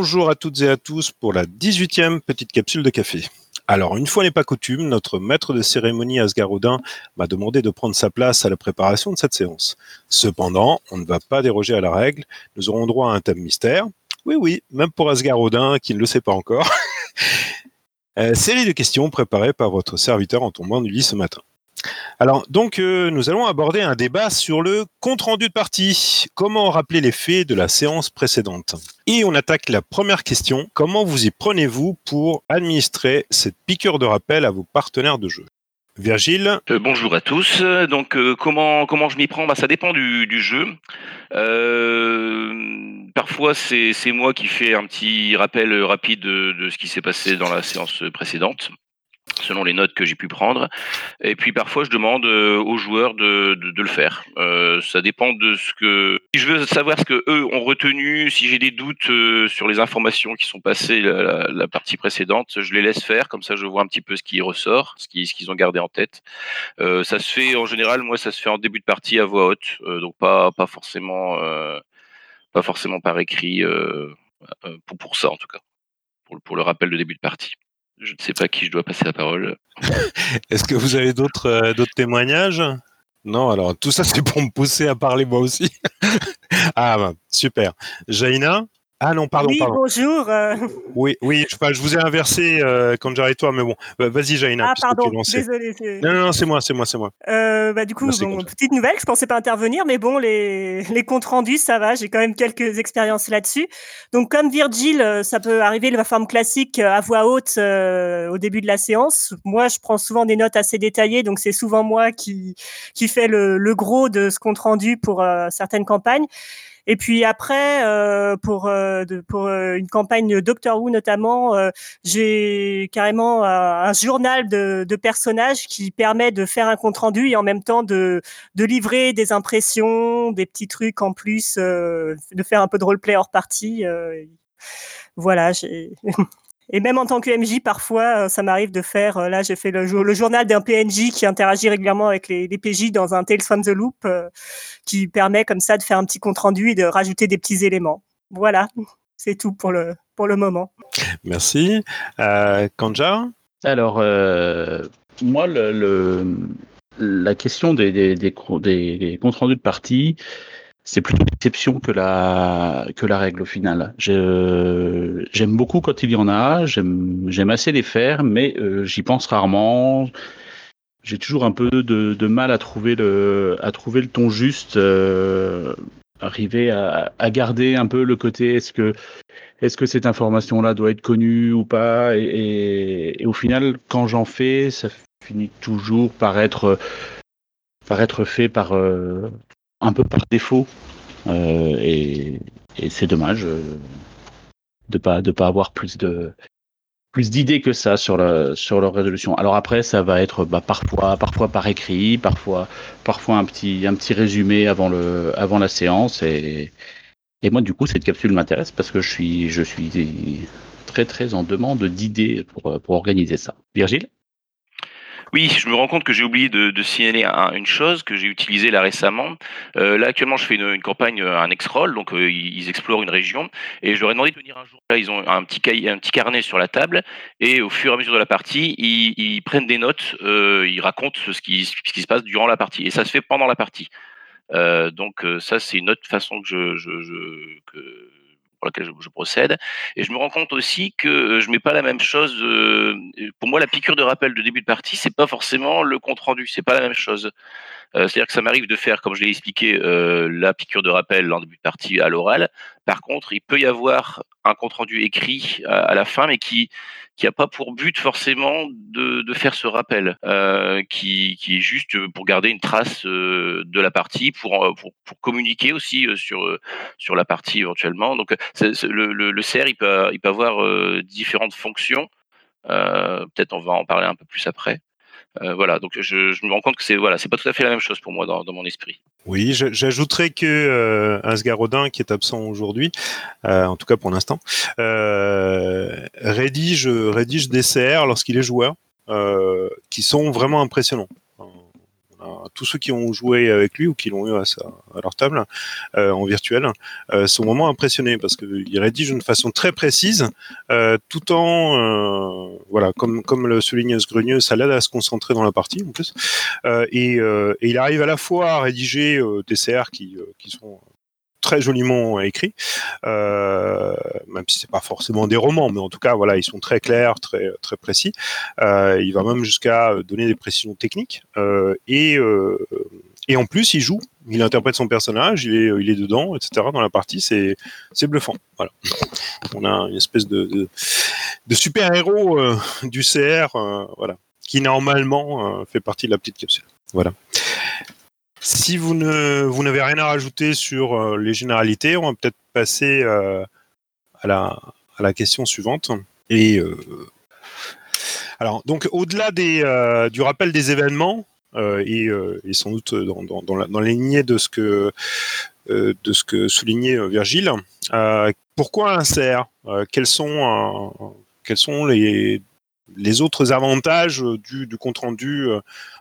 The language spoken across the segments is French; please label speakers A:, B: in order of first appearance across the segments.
A: Bonjour à toutes et à tous pour la 18e petite capsule de café. Alors, une fois n'est pas coutume, notre maître de cérémonie Asgarodin m'a demandé de prendre sa place à la préparation de cette séance. Cependant, on ne va pas déroger à la règle, nous aurons droit à un thème mystère. Oui, oui, même pour Asgarodin qui ne le sait pas encore. Euh, série de questions préparées par votre serviteur en tombant du lit ce matin. Alors, donc, euh, nous allons aborder un débat sur le compte-rendu de partie. Comment rappeler les faits de la séance précédente? Et on attaque la première question. Comment vous y prenez-vous pour administrer cette piqûre de rappel à vos partenaires de jeu? Virgile?
B: Euh, Bonjour à tous. Donc, euh, comment, je m'y prends? Bah, Ça dépend du, jeu. parfois, c'est moi qui fais un petit rappel rapide de, de ce qui s'est passé dans la séance précédente selon les notes que j'ai pu prendre. Et puis parfois, je demande euh, aux joueurs de, le faire. Euh, ça dépend de ce que. Si je veux savoir ce que eux ont retenu, si j'ai des doutes euh, sur les informations qui sont passées la, partie précédente, je les laisse faire. Comme ça, je vois un petit peu ce qui ressort, ce qu'ils ont gardé en tête. ça se fait en général, moi, ça se fait en début de partie à voix haute, donc pas forcément par écrit pour ça en tout cas, pour le rappel de début de partie. Je ne sais pas qui je dois passer la parole.
A: Est-ce que vous avez d'autres euh, témoignages? Non, alors tout ça c'est pour me pousser à parler moi aussi. ah, bah, super. Jaina? Ah non, pardon,
C: oui,
A: pardon.
C: bonjour. Euh.
A: Oui, oui, je, je vous ai inversé euh, quand j'arrive toi, mais bon, bah, vas-y Jaina.
C: Ah pardon, désolé.
A: Non, non, c'est moi, c'est moi, c'est moi.
C: Euh, bah, du coup, bon, petite nouvelle, je pensais pas intervenir, mais bon, les, les comptes rendus, ça va, j'ai quand même quelques expériences là-dessus. Donc comme Virgile, euh, ça peut arriver de la forme classique à voix haute au début de la séance. Moi, je prends souvent des notes assez détaillées, donc c'est souvent moi qui, qui fais le, le gros de ce compte rendu pour certaines campagnes. Et puis après, euh, pour euh, pour euh, une campagne Doctor Who notamment, j'ai carrément un, journal de, de, personnages qui permet de faire un compte rendu et en même temps de de livrer des impressions, des petits trucs en plus, de faire un peu de roleplay hors partie. voilà, j'ai Et même en tant que MJ, parfois, euh, ça m'arrive de faire. Euh, là, j'ai fait le, le journal d'un PNJ qui interagit régulièrement avec les, les, PJ dans un Tales from the Loop, euh, qui permet comme ça de faire un petit compte rendu et de rajouter des petits éléments. Voilà, c'est tout pour le pour le moment.
A: Merci. Euh, Kanja?
D: Alors, moi, le, le, la question des, des, des, des comptes rendus de partie, c'est plutôt l'exception que la que la règle au final. J'aime beaucoup quand il y en a, j'aime assez les faire, mais euh, j'y pense rarement. J'ai toujours un peu de, de, mal à trouver le à trouver le ton juste, euh, arriver à, à, garder un peu le côté est-ce que est-ce que cette information-là doit être connue ou pas? Et, et, et au final, quand j'en fais, ça finit toujours par être par être fait par euh, un peu par défaut. Euh, et, et c'est dommage euh, de pas de pas avoir plus de plus d'idées que ça sur la, sur leur résolution. Alors après, ça va être bah, parfois parfois par écrit, parfois parfois un petit un petit résumé avant le avant la séance et et moi du coup cette capsule m'intéresse parce que je suis je suis très très en demande d'idées pour pour organiser ça. Virgile?
B: Oui, je me rends compte que j'ai oublié de, de signaler un, une chose que j'ai utilisée là récemment. Euh, là, actuellement, je fais une, une campagne, euh, un X-Roll, donc euh, ils explorent une région, et je leur ai demandé de venir un jour. Là, ils ont un petit, cahier, un petit carnet sur la table, et au fur et à mesure de la partie, ils, ils prennent des notes, euh, ils racontent ce qui, ce qui se passe durant la partie, et ça se fait pendant la partie. Euh, donc ça, c'est une autre façon que je, je, je que pour laquelle je, procède. Et je me rends compte aussi que euh, je mets pas la même chose. Euh, pour moi, la piqûre de rappel de début de partie, c'est pas forcément le compte rendu. C'est pas la même chose. Euh, C'est-à-dire que ça m'arrive de faire, comme je l'ai expliqué, euh, la piqûre de rappel en début de partie à l'oral. Par contre, il peut y avoir un compte rendu écrit à, la fin, mais qui qui a pas pour but forcément de, faire ce rappel, euh, qui, qui est juste pour garder une trace de la partie, pour, pour, communiquer aussi sur sur la partie éventuellement. Donc le, le, il peut il peut avoir différentes fonctions. Peut-être on va en parler un peu plus après. Euh, voilà, donc je, me rends compte que c'est voilà, c'est pas tout à fait la même chose pour moi dans, mon esprit.
A: Oui, j'ajouterais que euh, Asgarodin, qui est absent aujourd'hui, euh, en tout cas pour l'instant, rédige, rédige des CR lorsqu'il est joueur, qui sont vraiment impressionnants. Tous ceux qui ont joué avec lui ou qui l'ont eu à, leur table en virtuel sont vraiment impressionnés parce qu'il rédige d'une façon très précise, tout en voilà, comme comme le souligne Sgrugneux, ça l'aide à se concentrer dans la partie en plus, et, et, il arrive à la fois à rédiger des CR qui qui sont très joliment écrits, euh, même si c'est pas forcément des romans, mais en tout cas voilà, ils sont très clairs, très très précis. Euh, il va même jusqu'à donner des précisions techniques euh, et et en plus il joue, il interprète son personnage, il est il est dedans, etc. Dans la partie, c'est c'est bluffant. Voilà, on a une espèce de de, super héros du CR, voilà, qui normalement fait partie de la petite capsule. Voilà. Si vous ne vous n'avez rien à rajouter sur euh, les généralités, on va peut-être passer euh, à la à la question suivante. Et euh, alors donc au-delà du rappel des événements et, et, sans doute dans, dans, dans, les lignées de ce que de ce que soulignait Virgile, pourquoi un CR Quels sont quels sont les les autres avantages du, du compte rendu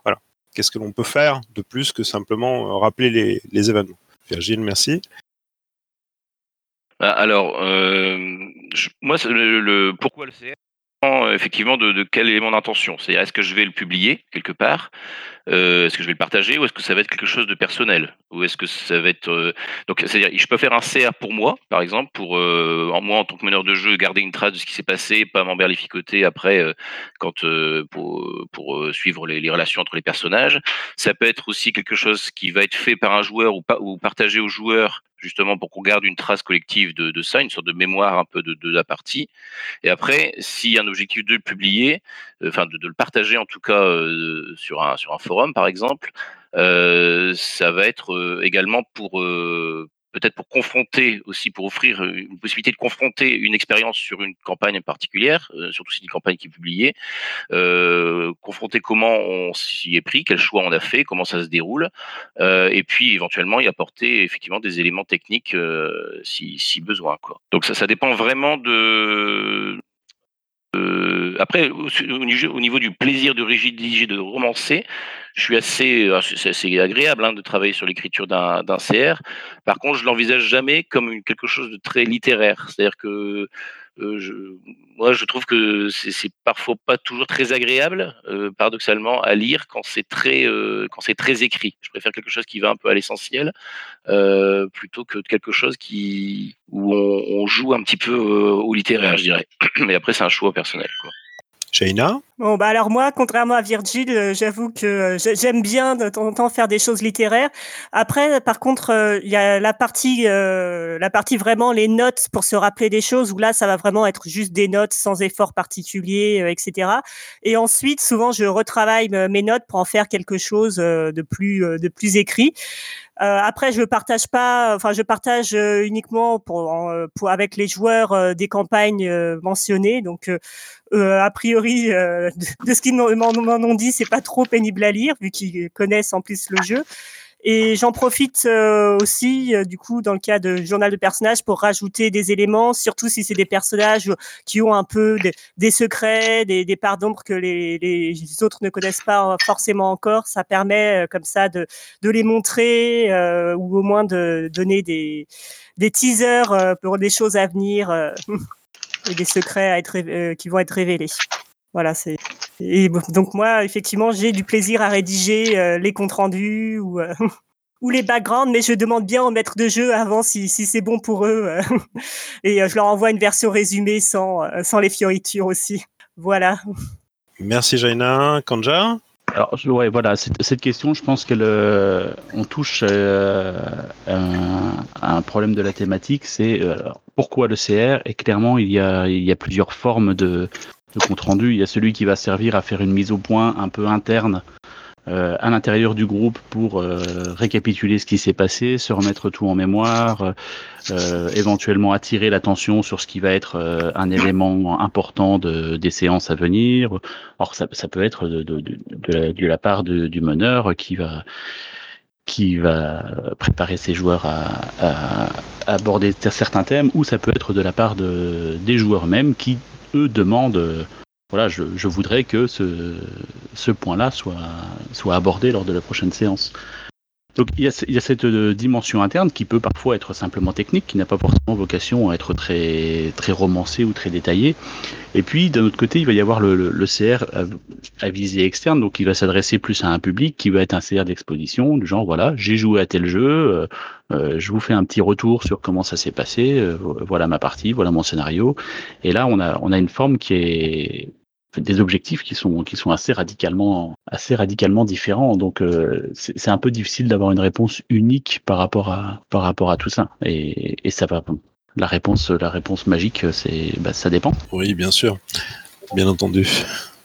A: Voilà qu'est-ce que l'on peut faire de plus que simplement euh, rappeler les, événements Virgile, merci.
B: Bah, alors, euh, moi, pourquoi le CR effectivement de, quel élément d'intention. C'est est-ce que je vais le publier quelque part euh, Est-ce que je vais le partager ou est-ce que ça va être quelque chose de personnel? Ou est-ce que ça va être euh, donc c'est-à-dire je peux faire un CR pour moi, par exemple, pour euh, en moi en tant que meneur de jeu garder une trace de ce qui s'est passé, pas m'emberlificoter après quand pour, pour suivre les, relations entre les personnages. Ça peut être aussi quelque chose qui va être fait par un joueur ou, pas, ou partagé aux joueurs justement pour qu'on garde une trace collective de, ça, une sorte de mémoire un peu de, de la partie. Et après, s'il y a un objectif de le publier, euh, enfin de, de, le partager en tout cas euh, sur, un, sur un forum par exemple, euh, ça va être également pour, peut-être pour confronter aussi, pour offrir euh, une possibilité de confronter une expérience sur une campagne particulière, euh, surtout si une campagne qui est publiée, euh, confronter comment on s'y est pris, quel choix on a fait, comment ça se déroule, et puis éventuellement y apporter effectivement des éléments techniques si, besoin. Donc ça, ça dépend vraiment de, après, au, au, niveau du plaisir de rédiger, de romancer, je suis assez, ah, c'est assez agréable hein, de travailler sur l'écriture d'un CR. Par contre, je l'envisage jamais comme quelque chose de très littéraire. C'est-à-dire que euh, je, moi, je trouve que c'est parfois pas toujours très agréable, euh, paradoxalement, à lire quand c'est très, euh, quand c'est très écrit. Je préfère quelque chose qui va un peu à l'essentiel, euh, plutôt que quelque chose qui où on, on joue un petit peu euh, au littéraire, je dirais. Mais après, c'est un choix personnel. Quoi.
A: Shaina
C: Bon, bah alors moi, contrairement à Virgile, euh, j'avoue que euh, j'aime bien de temps en temps faire des choses littéraires. Après, par contre, euh, il y a la partie, la partie vraiment les notes pour se rappeler des choses, où là, ça va vraiment être juste des notes sans effort particulier, etc. Et ensuite, souvent, je retravaille mes notes pour en faire quelque chose de plus, de plus écrit. Euh, après, je partage pas, enfin, je partage uniquement pour, pour avec les joueurs des campagnes mentionnées. Donc, a priori, de, ce qu'ils m'en ont dit, c'est pas trop pénible à lire vu qu'ils connaissent en plus le jeu. Et j'en profite euh, aussi, euh, du coup, dans le cas de journal de personnages, pour rajouter des éléments, surtout si c'est des personnages qui ont un peu des secrets, des, des parts d'ombre que les, autres ne connaissent pas forcément encore. Ça permet euh, comme ça de, les montrer ou au moins de donner des, des teasers pour des choses à venir et des secrets qui vont être révélés. Voilà, c'est. Et donc moi, effectivement, j'ai du plaisir à rédiger euh, les comptes rendus ou euh, ou les backgrounds, mais je demande bien au maître de jeu avant si, si c'est bon pour eux. Euh, et je leur envoie une version résumée sans, sans les fioritures aussi. Voilà.
A: Merci Jaina. Kanja?
D: Alors, ouais, voilà, cette, question, je pense qu'elle, on touche euh, un, un, problème de la thématique, c'est pourquoi le CR Et clairement, il y a, il y a plusieurs formes de, de compte rendu. Il y a celui qui va servir à faire une mise au point un peu interne euh, à l'intérieur du groupe pour euh, récapituler ce qui s'est passé, se remettre tout en mémoire, euh, éventuellement attirer l'attention sur ce qui va être un élément important de, des séances à venir. Or, ça, peut être de, la, part du meneur qui va qui va préparer ses joueurs à, aborder certains thèmes, ou ça peut être de la part de, des joueurs eux-mêmes qui eux demandent voilà, je, je, voudrais que ce, ce point-là soit, soit abordé lors de la prochaine séance. Donc il y, a, il y, a, cette euh, dimension interne qui peut parfois être simplement technique, qui n'a pas forcément vocation à être très, très romancée ou très détaillée. Et puis d'un autre côté, il va y avoir le, le, le CR à, visée externe, donc il va s'adresser plus à un public qui va être un CR d'exposition, du genre voilà, j'ai joué à tel jeu, euh, euh, je vous fais un petit retour sur comment ça s'est passé, euh, voilà ma partie, voilà mon scénario. Et là, on a, on a une forme qui est des objectifs qui sont qui sont assez radicalement assez radicalement différents. Donc euh, c'est un peu difficile d'avoir une réponse unique par rapport à par rapport à tout ça. Et, et ça va. La réponse la réponse magique, c'est bah, ça dépend.
A: Oui, bien sûr, bien entendu.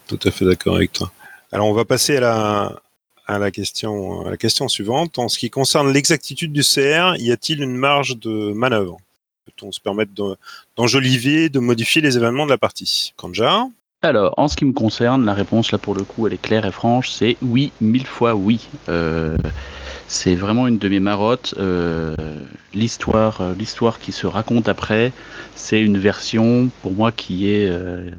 A: Tout à fait d'accord avec toi. Alors on va passer à la à la question suivante. En ce qui concerne l'exactitude du CR, y a-t-il une marge de manœuvre? Peut-on se permettre d'enjoliver, de, de modifier les événements de la partie? Kanja?
D: Alors, en ce qui me concerne, la réponse là pour le coup, elle est claire et franche, c'est oui, mille fois oui. Euh, c'est vraiment une de mes marottes. Euh, l'histoire, euh, l'histoire qui se raconte après, c'est une version pour moi qui est euh,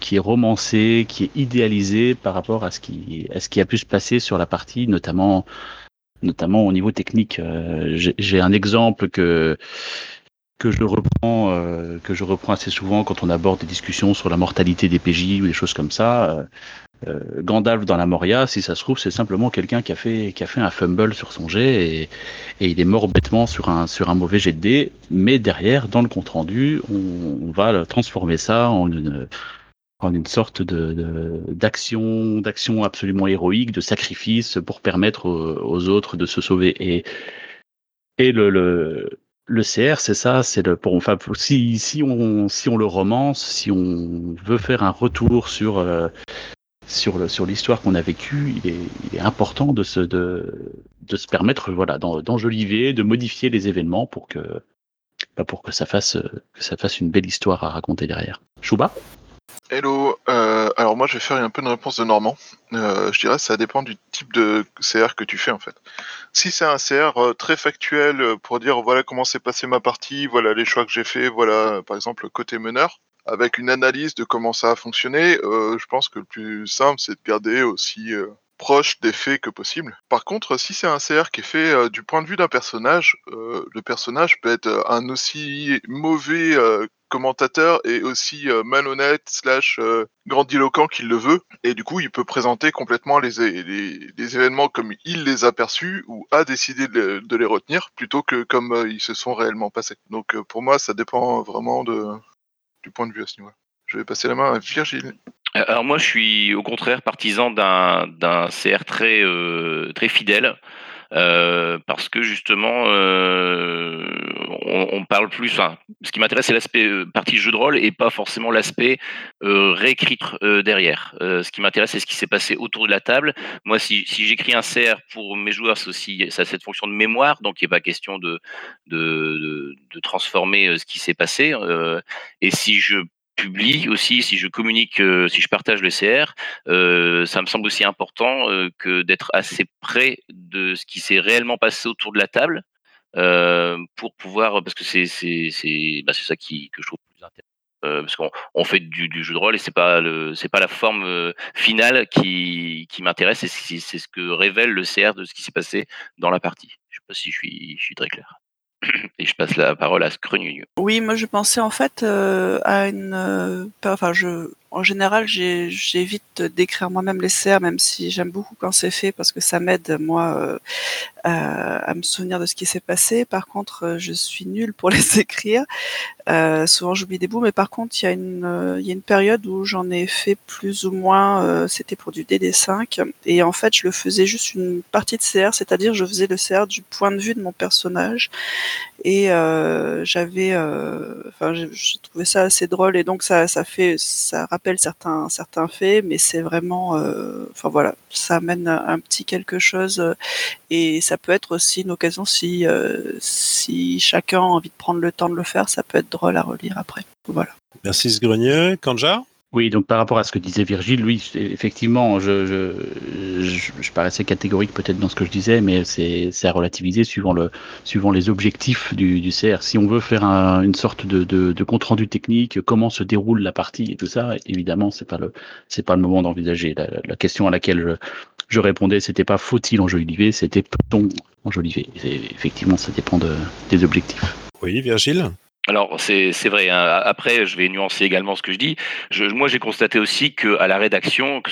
D: qui est romancée, qui est idéalisée par rapport à ce qui à ce qui a pu se passer sur la partie, notamment notamment au niveau technique. Euh, j'ai un exemple que que je reprends, euh, que je reprends assez souvent quand on aborde des discussions sur la mortalité des PJ ou des choses comme ça. Euh, Gandalf dans la Moria, si ça se trouve, c'est simplement quelqu'un qui a fait un fumble sur son jet et, il est mort bêtement sur un mauvais jet de dés. Mais derrière, dans le compte rendu, on, on va transformer ça en une sorte d'action absolument héroïque, de sacrifice pour permettre aux, autres de se sauver. Et le, CR, c'est ça, c'est pour enfin si si on si on le romance, si on veut faire un retour sur euh, sur le sur l'histoire qu'on a vécue, il est, important de se de de se permettre voilà d'enjoliver, de modifier les événements pour que bah, pour que ça fasse que ça fasse une belle histoire à raconter derrière. Chouba?
E: Hello, euh, alors moi je vais faire un peu une réponse de Normand. Euh, je dirais ça dépend du type de CR que tu fais en fait. Si c'est un CR euh, très factuel pour dire voilà comment s'est passé ma partie, voilà les choix que j'ai fait, voilà par exemple côté meneur, avec une analyse de comment ça a fonctionné, euh, je pense que le plus simple c'est de garder aussi euh, proche des faits que possible. Par contre, si c'est un CR qui est fait euh, du point de vue d'un personnage, le personnage peut être un aussi mauvais commentateur et aussi malhonnête slash grandiloquent qu'il le veut. Et du coup, il peut présenter complètement les, événements comme il les a perçus ou a décidé de les retenir plutôt que comme ils se sont réellement passés. Donc pour moi, ça dépend vraiment de, du point de vue à ce niveau. Je vais passer la main à Virgile.
B: Alors moi, je suis au contraire partisan d'un d'un CR très euh, très fidèle. Euh, parce que justement, euh, on, parle plus. Ce qui m'intéresse, c'est l'aspect euh, partie jeu de rôle et pas forcément l'aspect euh, réécrire derrière. ce qui m'intéresse, c'est ce qui s'est passé autour de la table. Moi, si, j'écris un CR pour mes joueurs, c'est aussi ça a cette fonction de mémoire, donc il n'est pas question de, de transformer ce qui s'est passé. et si je publie aussi, si je communique, euh, si je partage le CR, euh, ça me semble aussi important euh, que d'être assez près de ce qui s'est réellement passé autour de la table pour pouvoir, parce que c'est bah, c'est ça qui que je trouve plus intéressant. parce qu'on on fait du, jeu de rôle et c'est pas le c'est pas la forme finale qui qui m'intéresse, c'est c'est ce que révèle le CR de ce qui s'est passé dans la partie. Je sais pas si je suis je suis très clair. Et je passe la parole à Scrugnu.
F: Oui, moi je pensais en fait euh, à une. Euh, enfin, je, en général, j'évite d'écrire moi-même les CR, même si j'aime beaucoup quand c'est fait parce que ça m'aide moi euh, à, me souvenir de ce qui s'est passé. Par contre, euh, je suis nulle pour les écrire. Euh, souvent, j'oublie des bouts, mais par contre, il y a une, il y a une période où j'en ai fait plus ou moins. C'était pour du DD5, et en fait, je le faisais juste une partie de CR, c'est-à-dire je faisais le CR du point de vue de mon personnage, et euh, j'avais, enfin, je trouvais ça assez drôle, et donc ça, ça fait, ça rappelle certains, certains faits, mais c'est vraiment, enfin voilà, ça amène un petit quelque chose, et ça peut être aussi une occasion si, si chacun a envie de prendre le temps de le faire, ça peut être drôle à relire après. Voilà.
A: Merci Sgrenier. Kanja?
D: Oui, donc par rapport à ce que disait Virgile, oui, effectivement, je, paraissais catégorique peut-être dans ce que je disais, mais c'est à relativiser suivant, le, suivant les objectifs du, du CR. Si on veut faire une sorte de, de, compte rendu technique, comment se déroule la partie et tout ça, évidemment, c'est pas pas le moment d'envisager. La, question à laquelle je, répondais, c'était pas faut-il enjoliver, c'était peut-on enjoliver. effectivement, ça dépend des objectifs.
A: Oui, Virgile
B: alors c'est vrai. Hein. Après, je vais nuancer également ce que je dis. Je, moi, j'ai constaté aussi que à la rédaction, que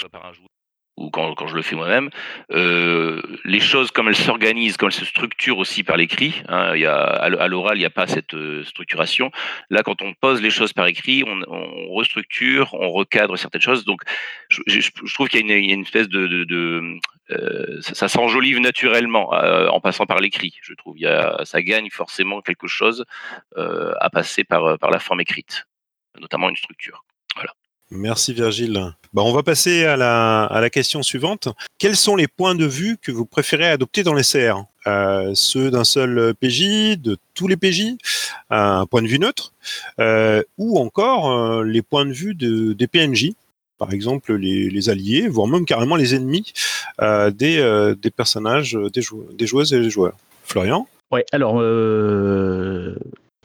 B: ou quand, quand je le fais moi-même, euh, les choses comme elles s'organisent, comme elles se structurent aussi par l'écrit. Hein, y a, à l'oral, il n'y a pas cette euh, structuration. Là, quand on pose les choses par écrit, on, on restructure, on recadre certaines choses. Donc, je, je, trouve qu'il y, y, a une espèce de, de, de euh, ça, ça s'enjolive naturellement euh, en passant par l'écrit. Je trouve, y a, ça gagne forcément quelque chose euh, à passer par par la forme écrite, notamment une structure.
A: Merci Virgile. Bah, on va passer à la, question suivante. Quels sont les points de vue que vous préférez adopter dans les CR euh, Ceux d'un seul PJ, de tous les PJ, un point de vue neutre, euh, ou encore euh, les points de vue de, des PNJ par exemple les, alliés, voire même carrément les ennemis euh, des, euh, personnages, des, des, joueuses et des joueurs. Florian?
D: Ouais, alors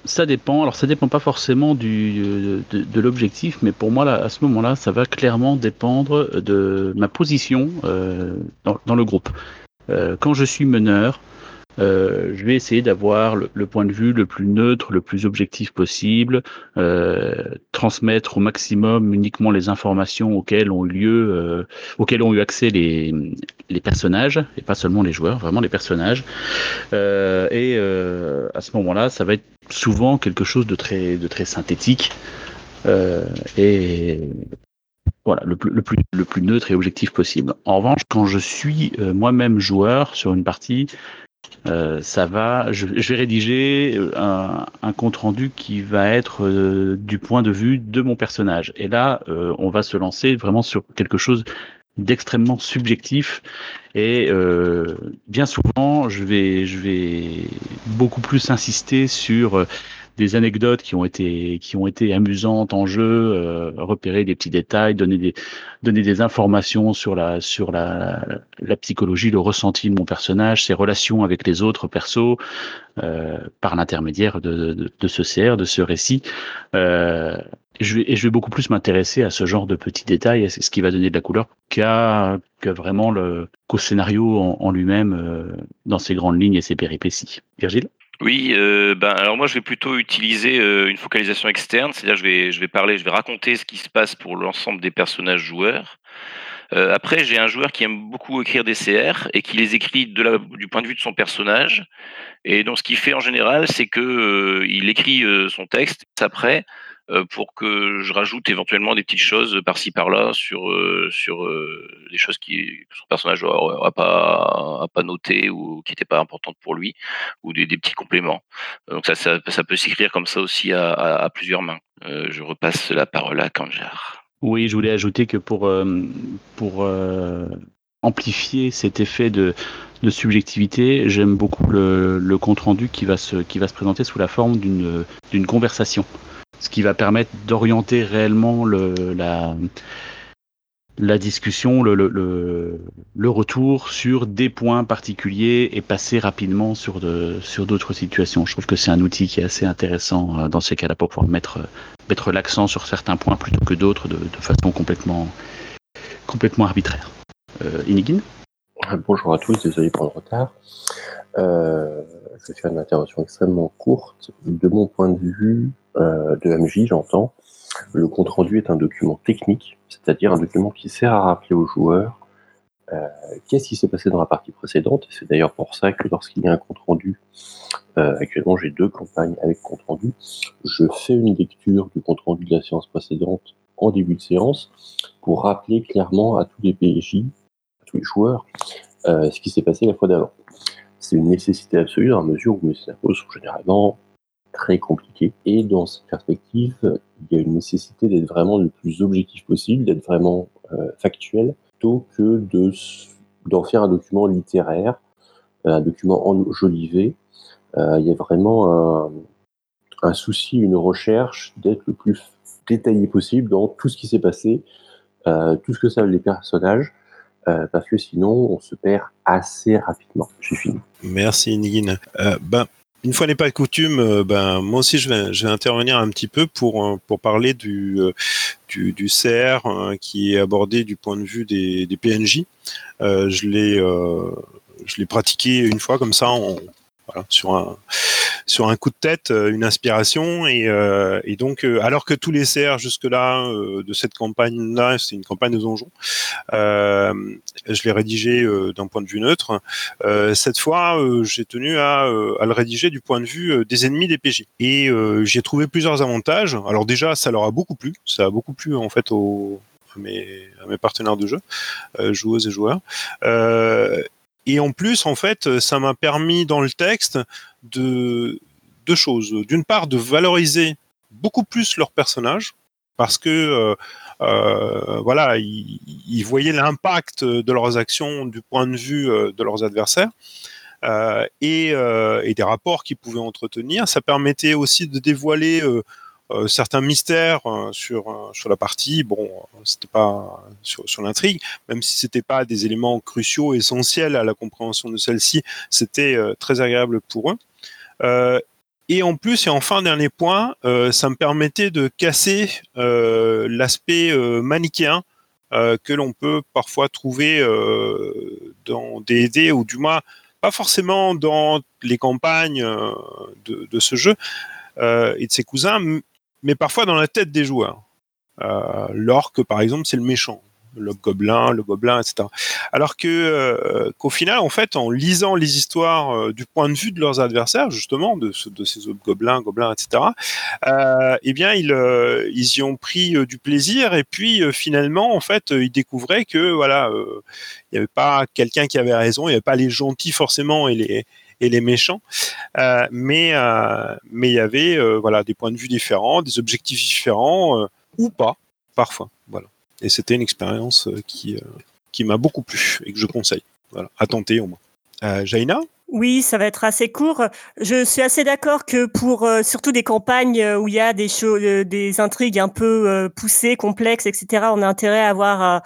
D: ça dépend. Alors, ça dépend pas forcément du, de, l'objectif, mais pour moi, à ce moment-là, ça va clairement dépendre de ma position euh, dans, dans, le groupe. Euh, quand je suis meneur, euh, je vais essayer d'avoir le, point de vue le plus neutre, le plus objectif possible, euh, transmettre au maximum uniquement les informations auxquelles ont eu lieu, euh, auxquelles ont eu accès les, les personnages et pas seulement les joueurs, vraiment les personnages. Euh, et euh, à ce moment-là, ça va être souvent quelque chose de très, de très synthétique. et voilà, le plus, le, plus, le plus neutre et objectif possible. En revanche, quand je suis moi-même joueur sur une partie, euh, ça va, je, vais rédiger euh, un, compte rendu qui va être euh, du point de vue de mon personnage. Et là, on va se lancer vraiment sur quelque chose d'extrêmement subjectif. Et bien souvent, je vais, je vais beaucoup plus insister sur des anecdotes qui ont été qui ont été amusantes en jeu, euh, repérer des petits détails, donner des donner des informations sur la sur la, la psychologie, le ressenti de mon personnage, ses relations avec les autres persos, euh, par l'intermédiaire de, de, de, ce CR, de ce récit. Euh, je vais, et je vais beaucoup plus m'intéresser à ce genre de petits détails, ce qui va donner de la couleur, qu'à que vraiment le qu'au scénario en, en lui-même euh, dans ses grandes lignes et ses péripéties. Virgile?
B: Oui, euh, ben alors moi je vais plutôt utiliser euh, une focalisation externe, c'est-à-dire je vais je vais parler, je vais raconter ce qui se passe pour l'ensemble des personnages joueurs. Euh, après, j'ai un joueur qui aime beaucoup écrire des CR et qui les écrit de la, du point de vue de son personnage. Et donc, ce qu'il fait en général, c'est que euh, il écrit euh, son texte après pour que je rajoute éventuellement des petites choses par-ci par-là sur euh, sur euh, des choses qui que son personnage n'a pas a pas noté ou qui n'étaient pas importantes pour lui ou des, petits compléments. Donc ça, ça, peut s'écrire comme ça aussi à plusieurs mains. je repasse la parole à Kanjar.
D: Oui, je voulais ajouter que pour pour amplifier cet effet de, de subjectivité, j'aime beaucoup le, le compte rendu qui va se qui va se présenter sous la forme d'une d'une conversation ce qui va permettre d'orienter réellement le, la, la discussion, le, le, le, retour sur des points particuliers et passer rapidement sur de, sur d'autres situations. Je trouve que c'est un outil qui est assez intéressant euh, dans ces cas-là pour pouvoir mettre, mettre l'accent sur certains points plutôt que d'autres de, façon complètement, complètement arbitraire. Euh, Inigine?
G: Bonjour à tous, désolé pour le retard. Euh, je vais faire une intervention extrêmement courte. De mon point de vue, de MJ, j'entends, le compte rendu est un document technique, c'est-à-dire un document qui sert à rappeler aux joueurs euh, qu'est-ce qui s'est passé dans la partie précédente. C'est d'ailleurs pour ça que lorsqu'il y a un compte rendu, euh, actuellement j'ai deux campagnes avec compte rendu, je fais une lecture du compte rendu de la séance précédente en début de séance pour rappeler clairement à tous les PJ, à tous les joueurs, euh, ce qui s'est passé la fois d'avant. C'est une nécessité absolue dans la mesure où mes scénarios sont généralement très compliqué. Et dans cette perspective, il y a une nécessité d'être vraiment le plus objectif possible, d'être vraiment euh, factuel, plutôt que de d'en faire un document littéraire, euh, un document enjolivé. Euh, il y a vraiment un, un souci, une recherche d'être le plus détaillé possible dans tout ce qui s'est passé, tout ce que savent les personnages, parce que sinon on se perd assez rapidement. J'ai fini.
A: Merci Nigin. ben, une fois n'est pas coutume, ben moi aussi je vais, je vais intervenir un petit peu pour pour parler du du, du CR qui est abordé du point de vue des, des PNJ. je l'ai je l'ai pratiqué une fois comme ça voilà, sur un sur un coup de tête, euh, une inspiration et, euh, et donc euh, alors que tous les CR jusque là de cette campagne là, c'est une campagne de donjon, je l'ai rédigé d'un point de vue neutre. cette fois, j'ai tenu à, à, le rédiger du point de vue des ennemis des PJ et j'ai trouvé plusieurs avantages. Alors déjà, ça leur a beaucoup plu, ça a beaucoup plu en fait aux à mes, à mes partenaires de jeu, joueuses et joueurs. Euh, et en plus, en fait, ça m'a permis dans le texte de deux choses. D'une part, de valoriser beaucoup plus leurs personnages, parce que euh, euh, voilà, ils, voyaient l'impact de leurs actions du point de vue euh, de leurs adversaires. Et, des rapports qu'ils pouvaient entretenir. Ça permettait aussi de dévoiler euh, certains mystères euh, sur euh, sur la partie. Bon, c'était pas sur, sur l'intrigue, même si c'était pas des éléments cruciaux, essentiels à la compréhension de celle-ci, c'était très agréable pour eux. Et en plus, et enfin dernier point, ça me permettait de casser l'aspect manichéen que l'on peut parfois trouver dans D&D ou du moins pas forcément dans les campagnes de, de ce jeu et de ses cousins, mais parfois dans la tête des joueurs. Euh, L'orque, par exemple, c'est le méchant. Le gobelin, le gobelin, etc. Alors que euh, qu'au final, en fait, en lisant les histoires euh, du point de vue de leurs adversaires, justement, de, ces autres gobelins, gobelins, etc. Euh, eh bien, ils, ils y ont pris du plaisir et puis finalement, en fait, ils découvraient que voilà, il n'y avait pas quelqu'un qui avait raison, il n'y avait pas les gentils forcément et les et les méchants. Euh, mais euh, mais il y avait euh, voilà des points de vue différents, des objectifs différents ou pas parfois. Voilà. Et c'était une expérience qui qui m'a beaucoup plu et que je conseille. Voilà, à tenter au moins. Jaina?
C: Oui, ça va être assez court. Je suis assez d'accord que pour surtout des campagnes où il y a des choses, des intrigues un peu poussées, complexes, etc., on a intérêt à avoir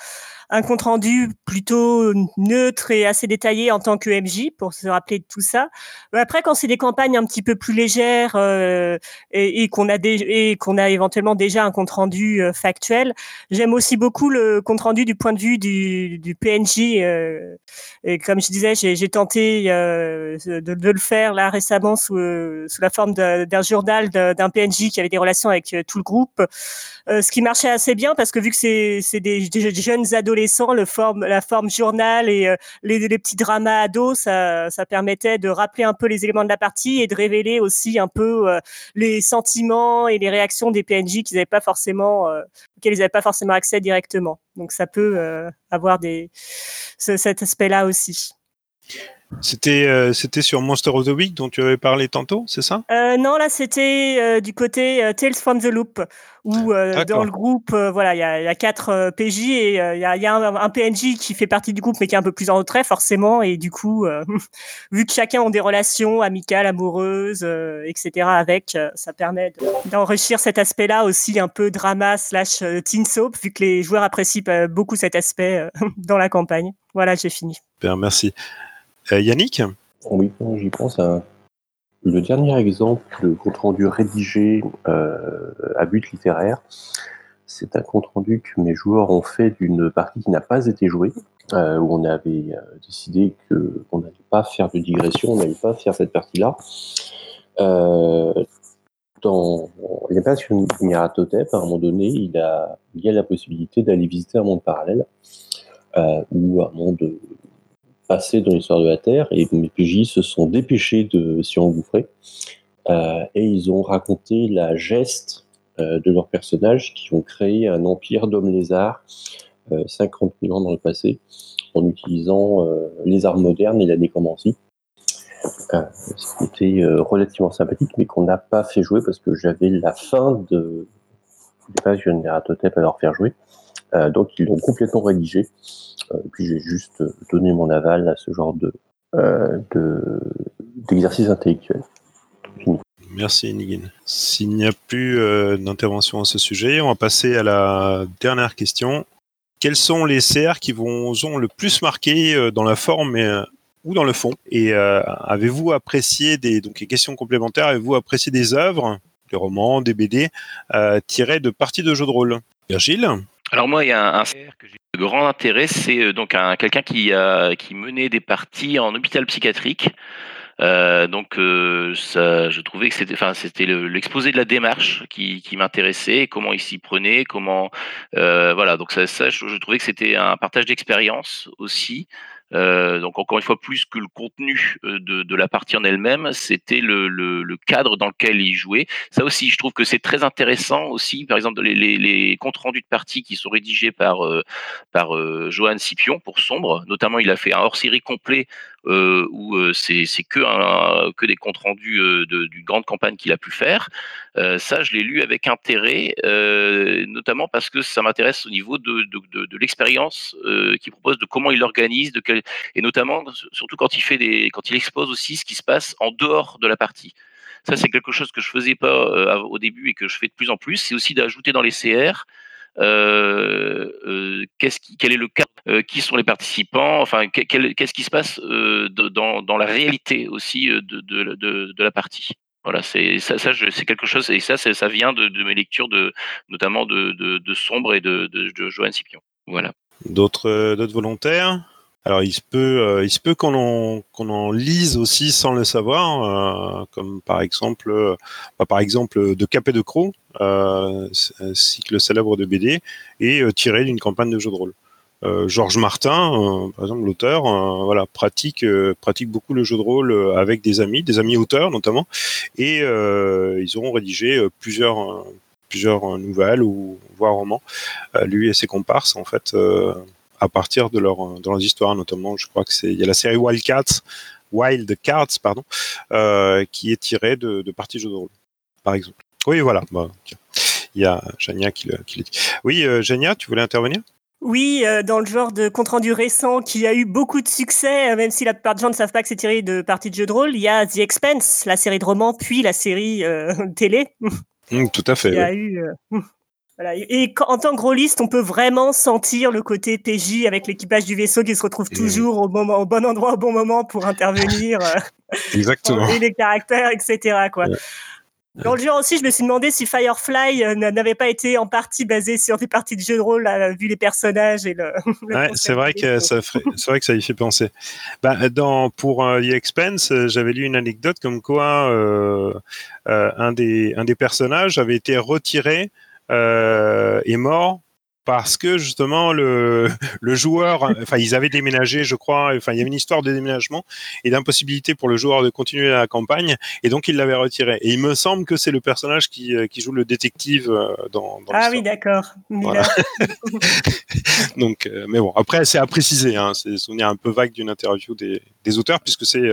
C: un compte rendu plutôt neutre et assez détaillé en tant que MJ pour se rappeler de tout ça. Après, quand c'est des campagnes un petit peu plus légères euh, et, et qu'on a et qu'on a éventuellement déjà un compte rendu euh, factuel, j'aime aussi beaucoup le compte rendu du point de vue du, du PNJ. Euh, et comme je disais, j'ai tenté de, de, le faire là récemment sous, sous la forme d'un journal d'un PNJ qui avait des relations avec tout le groupe. ce qui marchait assez bien parce que vu que c'est des, des jeunes adolescents le la forme journal et euh, les, petits dramas ados, ça, permettait de rappeler un peu les éléments de la partie et de révéler aussi un peu euh, les sentiments et les réactions des PNJ qu'ils n'avaient pas forcément, euh, auxquels ils n'avaient pas forcément accès directement. Donc ça peut avoir cet aspect-là aussi.
A: C'était euh, c'était sur Monster of the Week dont tu avais parlé tantôt, c'est ça?
C: Euh, Non, là c'était euh, du côté Tales from the Loop où dans le groupe, voilà, il y a, y a, quatre PJ et il y a, y a un, PNJ qui fait partie du groupe mais qui est un peu plus en retrait forcément et du coup, vu que chacun a des relations amicales, amoureuses, etc. avec, ça permet d'enrichir cet aspect-là aussi un peu drama slash teen soap vu que les joueurs apprécient beaucoup cet aspect dans la campagne. Voilà, j'ai fini.
A: Bien, merci. Euh, Yannick
G: Oui, j'y pense à le dernier exemple de compte rendu rédigé euh, à but littéraire. C'est un compte rendu que mes joueurs ont fait d'une partie qui n'a pas été jouée, euh, où on avait décidé qu'on n'allait pas faire de digression, on n'allait pas faire cette partie-là. dans l'espace Miratotep, à un moment donné, il, a, il y a la possibilité d'aller visiter un monde parallèle, ou un monde passé dans l'histoire de la Terre et mes PJ se sont dépêchés de s'y engouffrer euh, et ils ont raconté la geste euh, de leurs personnages qui ont créé un empire d'hommes lézards 50 euh, 000 ans dans le passé en utilisant les armes modernes et la nécromancie. C'était relativement sympathique mais qu'on n'a pas fait jouer parce que j'avais la fin de des pages de à leur faire jouer. Donc ils l'ont complètement rédigé euh, puis j'ai juste euh, donné mon aval à ce genre de euh, d'exercice intellectuel.
A: Merci Nigin. S'il n'y a plus euh, d'intervention à ce sujet, on va passer à la dernière question. Quels sont les CR qui vous ont le plus marqué euh, dans la forme ou dans le fond? Et avez-vous apprécié des donc les questions complémentaires Avez-vous apprécié des œuvres, des romans, des BD tirés de parties de jeux de rôle? Virgile?
B: Alors moi, il y a un, CR que j'ai de grand intérêt, c'est donc un, quelqu'un qui, a, qui menait des parties en hôpital psychiatrique euh, donc euh, ça, je trouvais que c'était, enfin c'était l'exposé de la démarche qui, qui m'intéressait, comment il s'y prenait, comment, euh, voilà. Donc ça, ça je, je, trouvais que c'était un partage d'expérience aussi. Euh, donc encore une fois, plus que le contenu euh, de, de la partie en elle-même, c'était le, le, le, cadre dans lequel il jouait. Ça aussi, je trouve que c'est très intéressant aussi. Par exemple, les, les, les comptes rendus de partie qui sont rédigés par euh, par euh, Johan Scipion pour Sombre, notamment, il a fait un hors-série complet où c'est c'est que des comptes rendus de, d'une grande campagne qu'il a pu faire. ça, je l'ai lu avec intérêt, notamment parce que ça m'intéresse au niveau de, l'expérience qu'il propose, de comment il organise, de quel et notamment surtout quand il expose aussi ce qui se passe en dehors de la partie. Ça, c'est quelque chose que je faisais pas euh, au début et que je fais de plus en plus. C'est aussi d'ajouter dans les CR euh, euh, quel est le euh, qui sont les participants, enfin qu'est-ce qui se passe euh, dans, la réalité aussi de, de, la partie. Voilà, c'est ça, quelque chose et ça, vient de, mes lectures notamment de, Sombre et de, de, Johan. Voilà.
A: D'autres volontaires? Alors il se peut, euh, qu'on en, lise aussi sans le savoir, euh, comme par exemple, euh, bah, par exemple de Capet de Croc, cycle célèbre de BD, et tiré d'une campagne de jeu de rôle. Georges Martin, par exemple l'auteur, voilà pratique pratique beaucoup le jeu de rôle avec des amis, des amis auteurs notamment, et ils auront rédigé plusieurs plusieurs nouvelles ou voire romans, lui et ses comparses en fait à partir de leur de leurs histoires, notamment, je crois que c'est il y a la série Wildcats, Wild Cards, pardon, euh, qui est tirée de, de parties jeux de rôle, par exemple. Oui, voilà. Bah, il y a Jania qui, le, qui le dit. Oui, euh, Jania, tu voulais intervenir?
C: Oui, euh, dans le genre de compte-rendu récent qui a eu beaucoup de succès, euh, même si la plupart des gens ne savent pas que c'est tiré de parties de jeux de rôle, il y a The Expense, la série de romans, puis la série euh, télé.
A: Mmh, tout à fait.
C: Il y a eu et en tant que rôliste, on peut vraiment sentir le côté PJ avec l'équipage du vaisseau qui se retrouve toujours au, moment, au bon endroit au bon moment pour intervenir.
A: Exactement.
C: et les caractères, etc. Quoi. Dans le genre aussi, je me suis demandé si Firefly euh, n'avait pas été en partie basé sur des parties de jeu de rôle, vu les personnages et le.
A: ouais, c'est vrai que ça, c'est vrai que ça y fait penser. Bah, dans pour euh, The Expense, j'avais lu une anecdote comme quoi euh, un des un des personnages avait été retiré euh, est mort parce que justement le, le joueur, enfin ils avaient déménagé, je crois, enfin il y avait une histoire de déménagement et d'impossibilité pour le joueur de continuer la campagne et donc il l'avait retiré. Et il me semble que c'est le personnage qui, euh, qui joue le détective euh, dans. dans
C: ah oui, d'accord. Voilà.
A: donc, mais bon, après c'est à préciser, hein, c'est souvenir un peu vague d'une interview des, des auteurs puisque c'est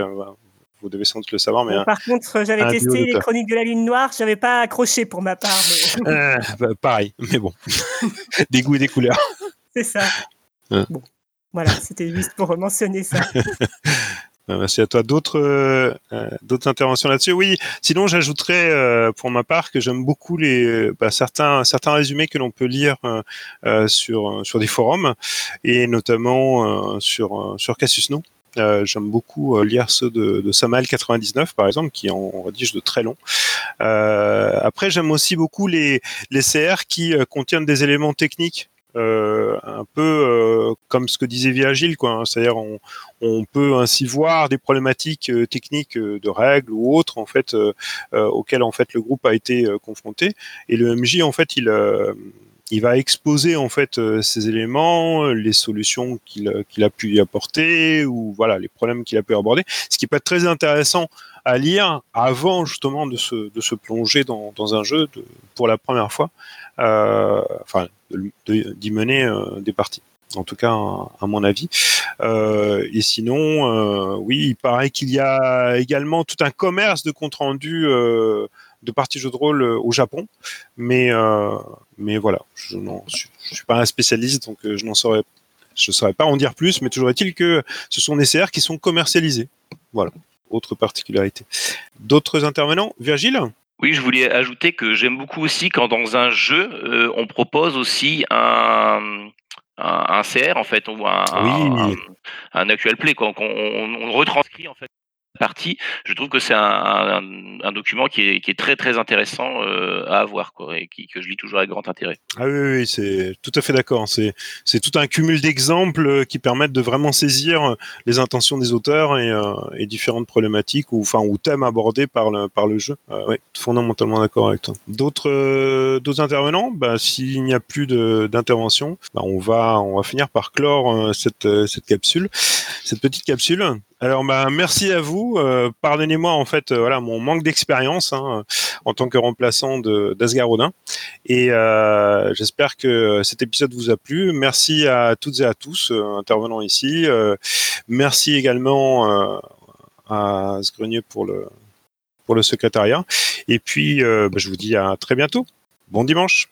A: vous devez sans doute le savoir. Mais
C: par contre, j'avais testé les Chroniques de la Lune Noire, j'avais pas accroché pour ma part.
A: Euh, bah, pareil, mais bon, des goûts et des couleurs.
C: C'est ça. Bon, voilà, c'était juste pour mentionner ça.
A: Bah, merci à toi. D'autres euh, d'autres interventions là-dessus? Oui. Sinon, j'ajouterais euh, pour ma part que j'aime beaucoup les bah, certains certains résumés que l'on peut lire sur sur des forums et notamment sur sur Cassius No euh, j'aime beaucoup euh, lire ceux de, de Samal 99 par exemple, qui en rédige de très longs. Euh, après, j'aime aussi beaucoup les, les CR qui contiennent des éléments techniques. Un peu comme ce que disait Virgile, quoi. Hein. C'est-à-dire, on, on, peut ainsi voir des problématiques techniques de règles ou autres, en fait, auxquelles en fait le groupe a été confronté. Et le MJ, en fait, il il va exposer en fait euh, ces éléments, les solutions qu'il a pu y apporter ou voilà les problèmes qu'il a pu aborder. Ce qui peut être très intéressant à lire avant justement de se, plonger dans, un jeu pour la première fois, euh, enfin d'y mener euh, des parties. En tout cas, à, mon avis. Euh, et sinon, euh, oui, il paraît qu'il y a également tout un commerce de compte rendu euh, de parties jeux de rôle euh, au Japon, mais euh, mais voilà, je ne suis pas un spécialiste, donc euh, je n'en saurais je saurais pas en dire plus, mais toujours est-il que ce sont des CR qui sont commercialisés. Voilà. autre particularité. D'autres intervenants? Virgile?
B: Oui, je voulais ajouter que j'aime beaucoup aussi quand dans un jeu, euh, on propose aussi un, un, CR en fait, ou un, un, actual play, quoi. On, on, retranscrit en fait partie, je trouve que c'est un, document qui est, très très intéressant euh, à avoir quoi, et que je lis toujours avec grand intérêt.
A: Ah oui, oui c'est tout à fait d'accord. C'est, tout un cumul d'exemples euh, qui permettent de vraiment saisir euh, les intentions des auteurs et, différentes problématiques ou, thèmes abordés par le, jeu. oui, fondamentalement d'accord avec toi. D'autres, intervenants? Bah, S'il n'y a plus d'intervention, bah, on, va, finir par clore cette capsule, cette petite capsule. Alors bah merci à vous. Euh, pardonnez-moi en fait euh, voilà mon manque d'expérience hein, en tant que remplaçant de d'Asgarodin et euh, j'espère que cet épisode vous a plu. Merci à toutes et à tous intervenants ici. merci également à Sgrenier pour le pour le secrétariat et puis bah, je vous dis à très bientôt. Bon dimanche.